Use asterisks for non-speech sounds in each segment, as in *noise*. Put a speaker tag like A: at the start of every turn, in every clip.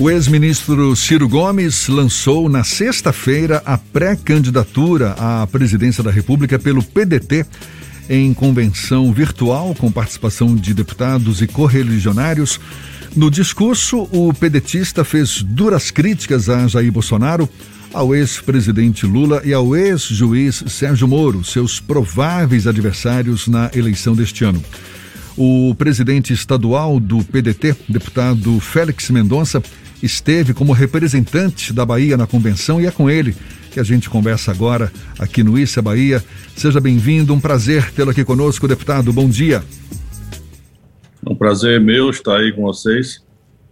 A: O ex-ministro Ciro Gomes lançou na sexta-feira a pré-candidatura à presidência da República pelo PDT em convenção virtual com participação de deputados e correligionários. No discurso, o pedetista fez duras críticas a Jair Bolsonaro, ao ex-presidente Lula e ao ex-juiz Sérgio Moro, seus prováveis adversários na eleição deste ano. O presidente estadual do PDT, deputado Félix Mendonça, esteve como representante da Bahia na convenção e é com ele que a gente conversa agora aqui no Issa Bahia. Seja bem-vindo, um prazer tê-lo aqui conosco, deputado. Bom dia.
B: Um prazer meu estar aí com vocês,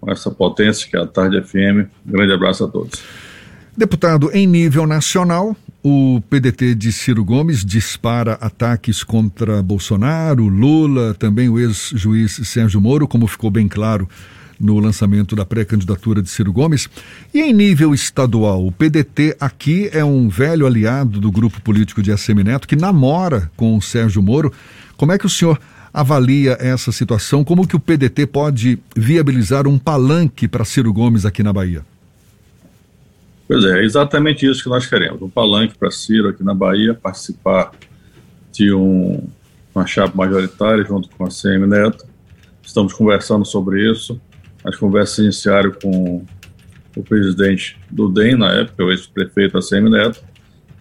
B: com essa potência que é a Tarde FM. Um grande abraço a todos.
A: Deputado, em nível nacional, o PDT de Ciro Gomes dispara ataques contra Bolsonaro, Lula, também o ex-juiz Sérgio Moro, como ficou bem claro no lançamento da pré-candidatura de Ciro Gomes. E em nível estadual, o PDT aqui é um velho aliado do grupo político de Assemineto que namora com o Sérgio Moro. Como é que o senhor avalia essa situação? Como que o PDT pode viabilizar um palanque para Ciro Gomes aqui na Bahia?
B: Pois é, é exatamente isso que nós queremos. Um palanque para Ciro aqui na Bahia, participar de um, uma chapa majoritária junto com a CM Neto. Estamos conversando sobre isso. As conversas iniciaram com o presidente do DEM, na época, o ex-prefeito ACM Neto,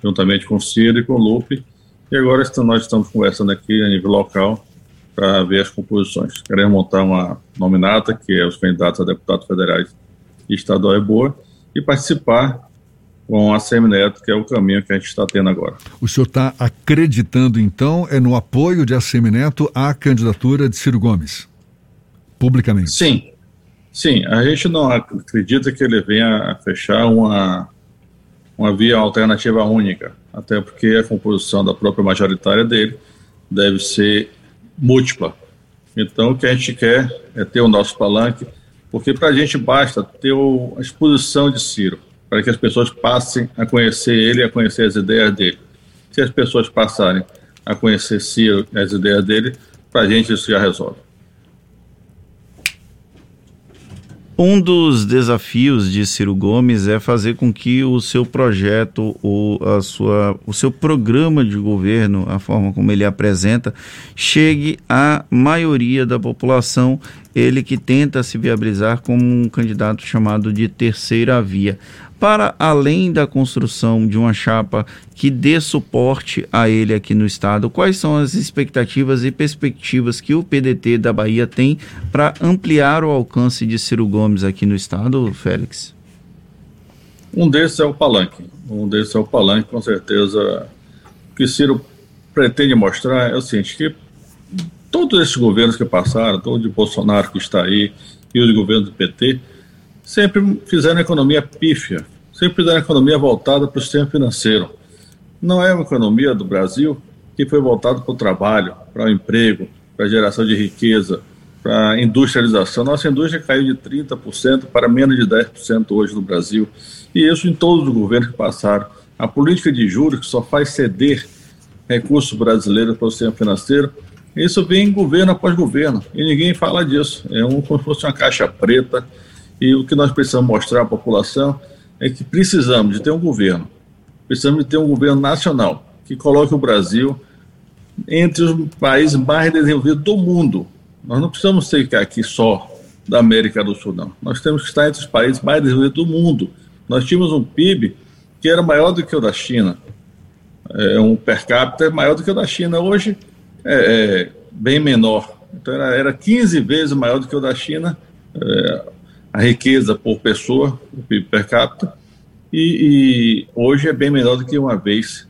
B: juntamente com o Ciro e com o Lupe, e agora nós estamos conversando aqui a nível local para ver as composições. Queremos montar uma nominata, que é os candidatos a deputados federais e estadual é boa, e participar com a Semineto, que é o caminho que a gente está tendo agora.
A: O senhor está acreditando, então, é no apoio de Assemineto à candidatura de Ciro Gomes? Publicamente?
B: Sim, Sim, a gente não acredita que ele venha a fechar uma, uma via alternativa única, até porque a composição da própria majoritária dele deve ser múltipla. Então, o que a gente quer é ter o nosso palanque, porque para a gente basta ter a exposição de Ciro, para que as pessoas passem a conhecer ele a conhecer as ideias dele. Se as pessoas passarem a conhecer Ciro e as ideias dele, para a gente isso já resolve.
C: Um dos desafios de Ciro Gomes é fazer com que o seu projeto, o, a sua, o seu programa de governo, a forma como ele apresenta, chegue à maioria da população. Ele que tenta se viabilizar como um candidato chamado de terceira via para além da construção de uma chapa que dê suporte a ele aqui no estado, quais são as expectativas e perspectivas que o PDT da Bahia tem para ampliar o alcance de Ciro Gomes aqui no estado, Félix?
B: Um desses é o palanque. Um desses é o palanque, com certeza. O que Ciro pretende mostrar é o seguinte: que todos esses governos que passaram, todo de Bolsonaro que está aí, e os governos do PT, sempre fizeram economia pífia, sempre fizeram economia voltada para o sistema financeiro. Não é uma economia do Brasil que foi voltada para o trabalho, para o emprego, para a geração de riqueza, para a industrialização. Nossa indústria caiu de 30% para menos de 10% hoje no Brasil. E isso em todos os governos que passaram. A política de juros que só faz ceder recursos brasileiros para o sistema financeiro, isso vem governo após governo. E ninguém fala disso. É um, como se fosse uma caixa preta e o que nós precisamos mostrar à população é que precisamos de ter um governo, precisamos de ter um governo nacional que coloque o Brasil entre os países mais desenvolvidos do mundo. Nós não precisamos ficar aqui só da América do Sul, não. Nós temos que estar entre os países mais desenvolvidos do mundo. Nós tínhamos um PIB que era maior do que o da China, é, um per capita maior do que o da China. Hoje é, é bem menor. Então era, era 15 vezes maior do que o da China. É, a riqueza por pessoa, o PIB per capita, e, e, hoje é bem menor do que uma vez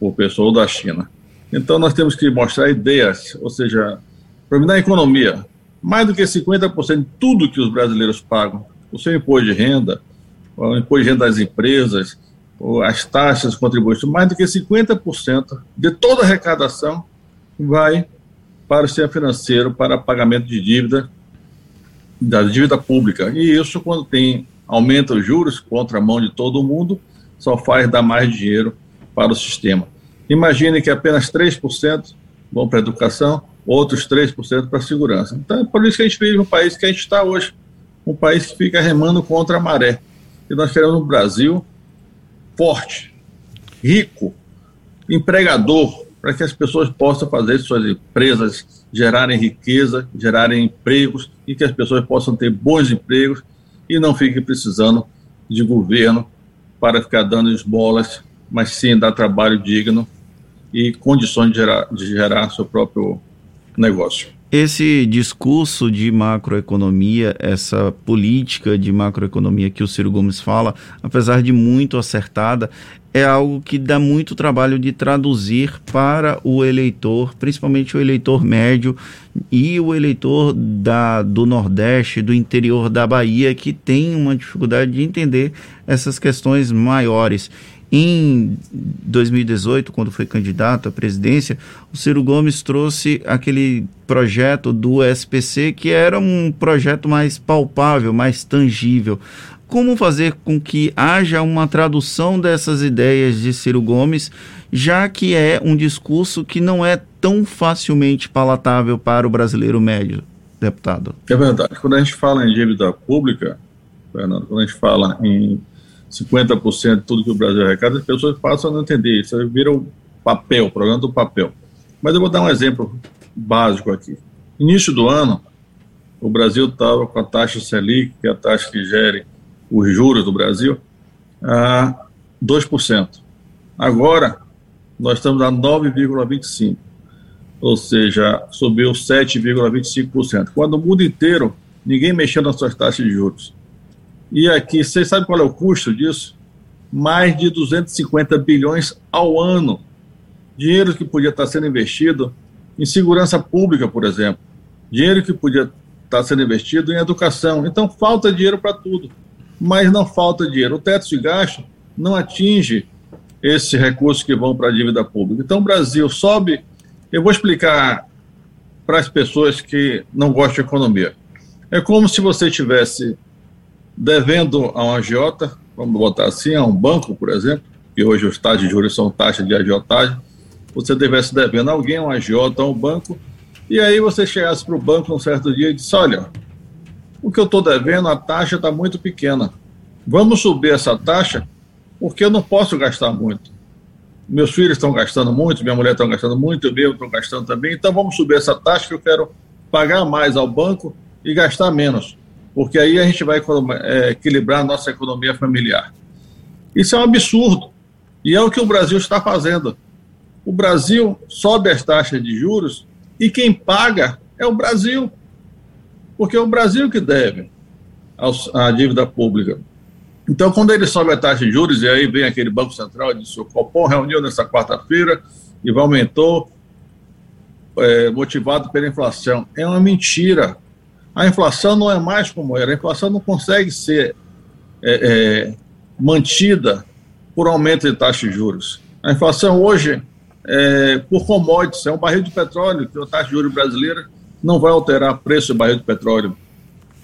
B: por pessoa da China. Então nós temos que mostrar ideias, ou seja, para mim na economia, mais do que 50% de tudo que os brasileiros pagam, o seu imposto de renda, o imposto de renda das empresas, as taxas, contribuições, mais do que 50% de toda a arrecadação vai para o sistema financeiro, para pagamento de dívida da dívida pública. E isso, quando tem aumenta os juros contra a mão de todo mundo, só faz dar mais dinheiro para o sistema. Imagine que apenas 3% vão para a educação, outros 3% para a segurança. Então, é por isso que a gente vive no país que a gente está hoje. um país que fica remando contra a maré. E nós queremos um Brasil forte, rico, empregador, para que as pessoas possam fazer suas empresas gerarem riqueza, gerarem empregos e que as pessoas possam ter bons empregos e não fiquem precisando de governo para ficar dando esmolas, mas sim dar trabalho digno e condições de gerar, de gerar seu próprio negócio.
C: Esse discurso de macroeconomia, essa política de macroeconomia que o Ciro Gomes fala, apesar de muito acertada, é algo que dá muito trabalho de traduzir para o eleitor, principalmente o eleitor médio e o eleitor da, do Nordeste, do interior da Bahia, que tem uma dificuldade de entender essas questões maiores. Em 2018, quando foi candidato à presidência, o Ciro Gomes trouxe aquele projeto do SPC que era um projeto mais palpável, mais tangível. Como fazer com que haja uma tradução dessas ideias de Ciro Gomes, já que é um discurso que não é tão facilmente palatável para o brasileiro médio, deputado?
B: É verdade. Quando a gente fala em dívida pública, Fernando, quando a gente fala em 50% de tudo que o Brasil arrecada, as pessoas passam a não entender isso, vira o papel, o programa do papel. Mas eu vou dar um exemplo básico aqui. Início do ano, o Brasil estava com a taxa Selic, que é a taxa que gere os juros do Brasil, a 2%. Agora, nós estamos a 9,25%, ou seja, subiu 7,25%. Quando o mundo inteiro, ninguém mexeu nas suas taxas de juros. E aqui, vocês sabem qual é o custo disso? Mais de 250 bilhões ao ano. Dinheiro que podia estar sendo investido em segurança pública, por exemplo. Dinheiro que podia estar sendo investido em educação. Então, falta dinheiro para tudo. Mas não falta dinheiro. O teto de gasto não atinge esses recursos que vão para a dívida pública. Então, o Brasil sobe. Eu vou explicar para as pessoas que não gostam de economia. É como se você tivesse devendo a um agiota, vamos botar assim, a um banco, por exemplo, que hoje os taxas de juros são taxas de agiotagem, você devesse devendo a alguém, um agiota, a um banco, e aí você chegasse para o banco um certo dia e disse, olha, o que eu estou devendo, a taxa está muito pequena. Vamos subir essa taxa, porque eu não posso gastar muito. Meus filhos estão gastando muito, minha mulher está gastando muito, eu estou gastando também, então vamos subir essa taxa que eu quero pagar mais ao banco e gastar menos porque aí a gente vai é, equilibrar a nossa economia familiar. Isso é um absurdo. E é o que o Brasil está fazendo. O Brasil sobe as taxas de juros e quem paga é o Brasil. Porque é o Brasil que deve a dívida pública. Então, quando ele sobe a taxa de juros, e aí vem aquele Banco Central e diz: o Copom reuniu nessa quarta-feira e aumentou, é, motivado pela inflação. É uma mentira a inflação não é mais como era. A inflação não consegue ser é, é, mantida por aumento de taxa de juros. A inflação hoje é por commodities, é um barril de petróleo, que a taxa de juros brasileira não vai alterar o preço do barril de petróleo.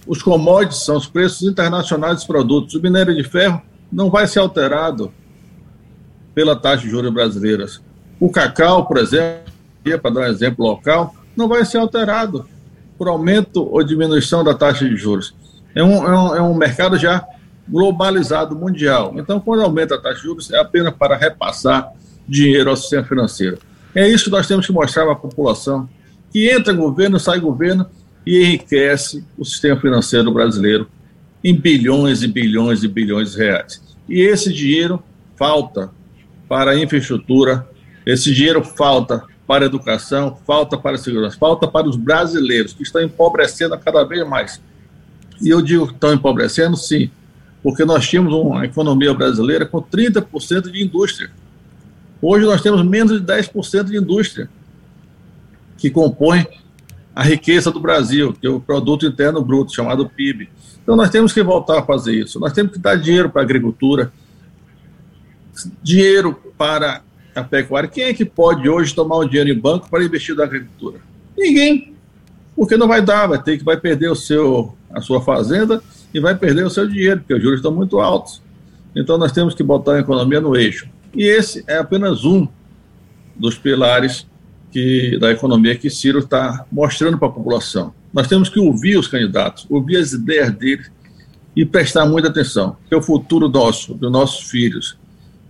B: Os commodities são os preços internacionais dos produtos. O minério de ferro não vai ser alterado pela taxa de juros brasileiras. O cacau, por exemplo, para dar um exemplo local, não vai ser alterado por aumento ou diminuição da taxa de juros. É um, é um, é um mercado já globalizado mundial. Então, quando aumenta a taxa de juros, é apenas para repassar dinheiro ao sistema financeiro. É isso que nós temos que mostrar para a população, que entra governo, sai governo e enriquece o sistema financeiro brasileiro em bilhões e bilhões e bilhões de reais. E esse dinheiro falta para a infraestrutura, esse dinheiro falta para a educação, falta para a segurança, falta para os brasileiros que estão empobrecendo cada vez mais. E eu digo que estão empobrecendo, sim, porque nós tínhamos uma economia brasileira com 30% de indústria. Hoje nós temos menos de 10% de indústria, que compõe a riqueza do Brasil, que é o produto interno bruto, chamado PIB. Então nós temos que voltar a fazer isso. Nós temos que dar dinheiro para a agricultura, dinheiro para a pecuária, quem é que pode hoje tomar o dinheiro em banco para investir na agricultura? Ninguém. Porque não vai dar, vai ter que vai perder o seu, a sua fazenda e vai perder o seu dinheiro, porque os juros estão muito altos. Então nós temos que botar a economia no eixo. E esse é apenas um dos pilares que, da economia que Ciro está mostrando para a população. Nós temos que ouvir os candidatos, ouvir as ideias deles e prestar muita atenção, porque o futuro nosso, dos nossos filhos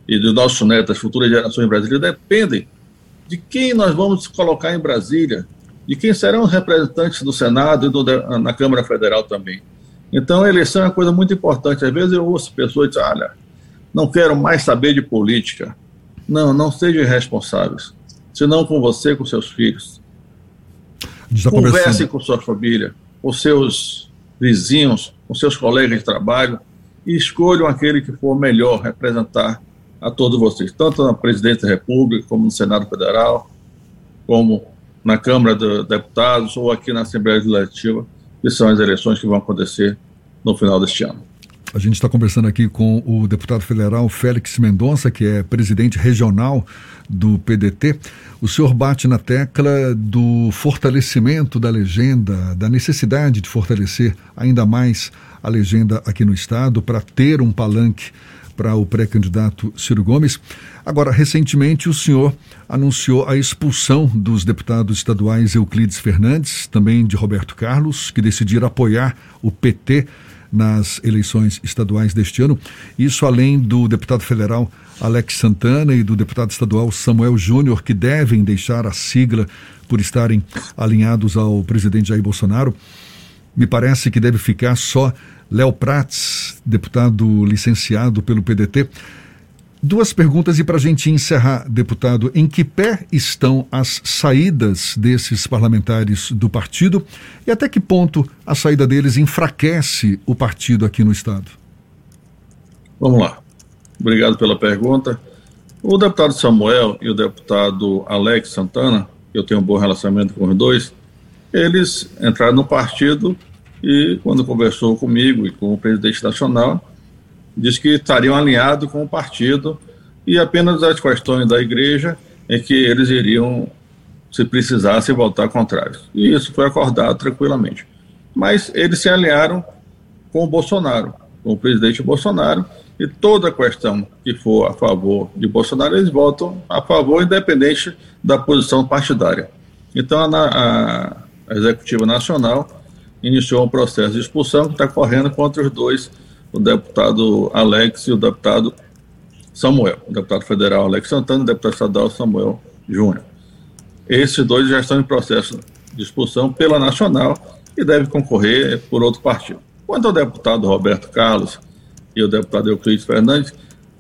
B: e dos nossos netos, as futuras gerações brasileiras, dependem de quem nós vamos colocar em Brasília, de quem serão os representantes do Senado e do, na Câmara Federal também. Então, a eleição é uma coisa muito importante. Às vezes eu ouço pessoas dizer, olha, não quero mais saber de política. Não, não sejam irresponsáveis. Senão com você, com seus filhos. Tá Conversem com sua família, com seus vizinhos, com seus colegas de trabalho e escolham aquele que for melhor representar a todos vocês, tanto na presidência da República, como no Senado Federal, como na Câmara de Deputados ou aqui na Assembleia Legislativa, que são as eleições que vão acontecer no final deste ano.
A: A gente está conversando aqui com o deputado federal Félix Mendonça, que é presidente regional do PDT. O senhor bate na tecla do fortalecimento da legenda, da necessidade de fortalecer ainda mais a legenda aqui no Estado para ter um palanque para o pré-candidato Ciro Gomes. Agora, recentemente, o senhor anunciou a expulsão dos deputados estaduais Euclides Fernandes, também de Roberto Carlos, que decidiram apoiar o PT nas eleições estaduais deste ano. Isso além do deputado federal Alex Santana e do deputado estadual Samuel Júnior, que devem deixar a sigla por estarem alinhados ao presidente Jair Bolsonaro. Me parece que deve ficar só Léo Prats, deputado licenciado pelo PDT. Duas perguntas e para a gente encerrar, deputado, em que pé estão as saídas desses parlamentares do partido e até que ponto a saída deles enfraquece o partido aqui no Estado?
B: Vamos lá. Obrigado pela pergunta. O deputado Samuel e o deputado Alex Santana, eu tenho um bom relacionamento com os dois, eles entraram no partido e, quando conversou comigo e com o presidente nacional, disse que estariam alinhados com o partido e apenas as questões da igreja é que eles iriam, se precisasse, voltar contrários. E isso foi acordado tranquilamente. Mas eles se alinharam com o Bolsonaro, com o presidente Bolsonaro, e toda questão que for a favor de Bolsonaro, eles votam a favor, independente da posição partidária. Então, a, a Executiva Nacional iniciou um processo de expulsão que está correndo contra os dois o deputado Alex e o deputado Samuel, o deputado federal Alex Santana e o deputado estadual Samuel Júnior. Esses dois já estão em processo de expulsão pela Nacional e devem concorrer por outro partido. Quanto ao deputado Roberto Carlos e o deputado Euclides Fernandes,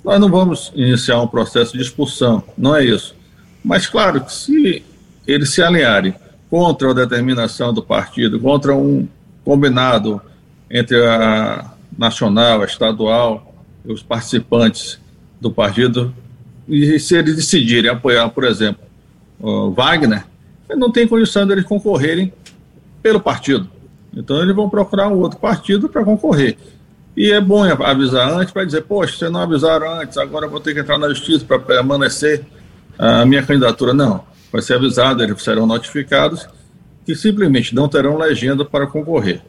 B: nós não vamos iniciar um processo de expulsão, não é isso. Mas, claro, que se eles se alinharem contra a determinação do partido, contra um combinado entre a nacional, estadual, os participantes do partido, e se eles decidirem apoiar, por exemplo, Wagner, não tem condição deles concorrerem pelo partido. Então eles vão procurar um outro partido para concorrer. E é bom avisar antes para dizer, poxa, vocês não avisaram antes, agora eu vou ter que entrar na justiça para permanecer a minha candidatura. Não, vai ser avisado, eles serão notificados que simplesmente não terão legenda para concorrer.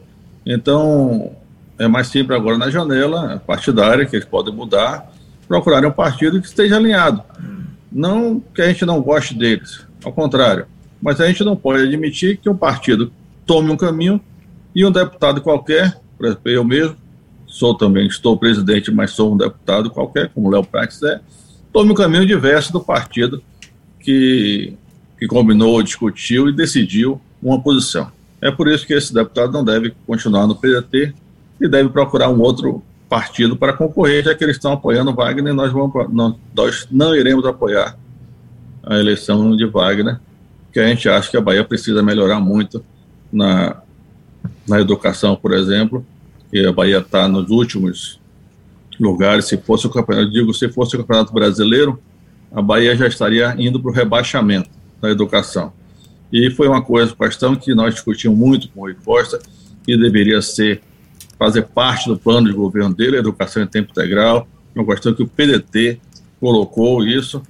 B: Então, é mais simples agora na janela partidária, que eles podem mudar, procurarem um partido que esteja alinhado. Não que a gente não goste deles, ao contrário. Mas a gente não pode admitir que um partido tome um caminho e um deputado qualquer, por exemplo, eu mesmo, sou também, estou presidente, mas sou um deputado qualquer, como Léo Prates é, tome um caminho diverso do partido que, que combinou, discutiu e decidiu uma posição. É por isso que esse deputado não deve continuar no PDT, e deve procurar um outro partido para concorrer, já que eles estão apoiando Wagner, nós, vamos, não, nós não iremos apoiar a eleição de Wagner, que a gente acha que a Bahia precisa melhorar muito na, na educação, por exemplo, que a Bahia está nos últimos lugares, se fosse o campeonato, digo, se fosse o campeonato brasileiro, a Bahia já estaria indo para o rebaixamento da educação. E foi uma coisa, questão que nós discutimos muito com o Rui Costa, que deveria ser fazer parte do plano de governo dele, a educação em tempo integral, uma questão que o PDT colocou isso,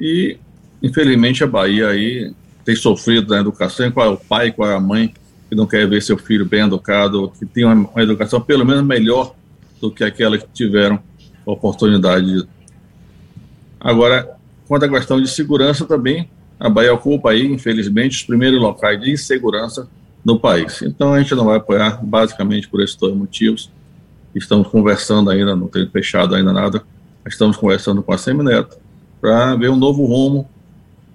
B: e infelizmente a Bahia aí tem sofrido na educação, qual é o pai, qual é a mãe que não quer ver seu filho bem educado, que tem uma, uma educação pelo menos melhor do que aquela que tiveram oportunidade de... Agora, quanto à questão de segurança também, a Bahia ocupa aí, infelizmente, os primeiros locais de insegurança no país. Então a gente não vai apoiar, basicamente por esses dois motivos. Estamos conversando ainda, não tem fechado ainda nada, estamos conversando com a Semineto para ver um novo rumo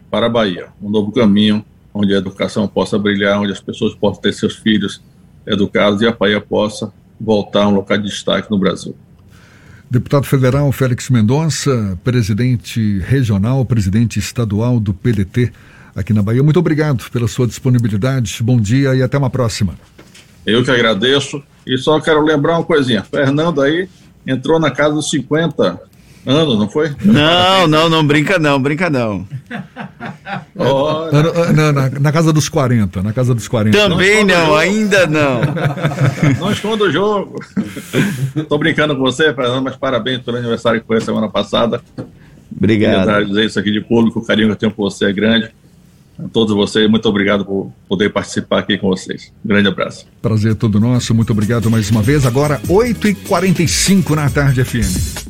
B: para a Bahia, um novo caminho onde a educação possa brilhar, onde as pessoas possam ter seus filhos educados e a Bahia possa voltar a um local de destaque no Brasil.
A: Deputado federal Félix Mendonça, presidente regional, presidente estadual do PDT aqui na Bahia. Muito obrigado pela sua disponibilidade. Bom dia e até uma próxima.
B: Eu que agradeço. E só quero lembrar uma coisinha. Fernando aí entrou na casa dos 50 anos, não foi?
C: Não, não, não brinca não, brinca não.
A: Olha. Na, na, na, casa dos 40, na casa dos 40.
C: Também não, ainda não. *laughs*
B: Não esconda o jogo. Tô brincando com você, Fernando, mas parabéns pelo aniversário que foi a semana passada.
C: Obrigado.
B: Queria dizer isso aqui de público, o carinho que eu tenho por você é grande. A todos vocês, muito obrigado por poder participar aqui com vocês. Um grande abraço.
A: Prazer todo nosso, muito obrigado mais uma vez. Agora, 8h45 na tarde FM.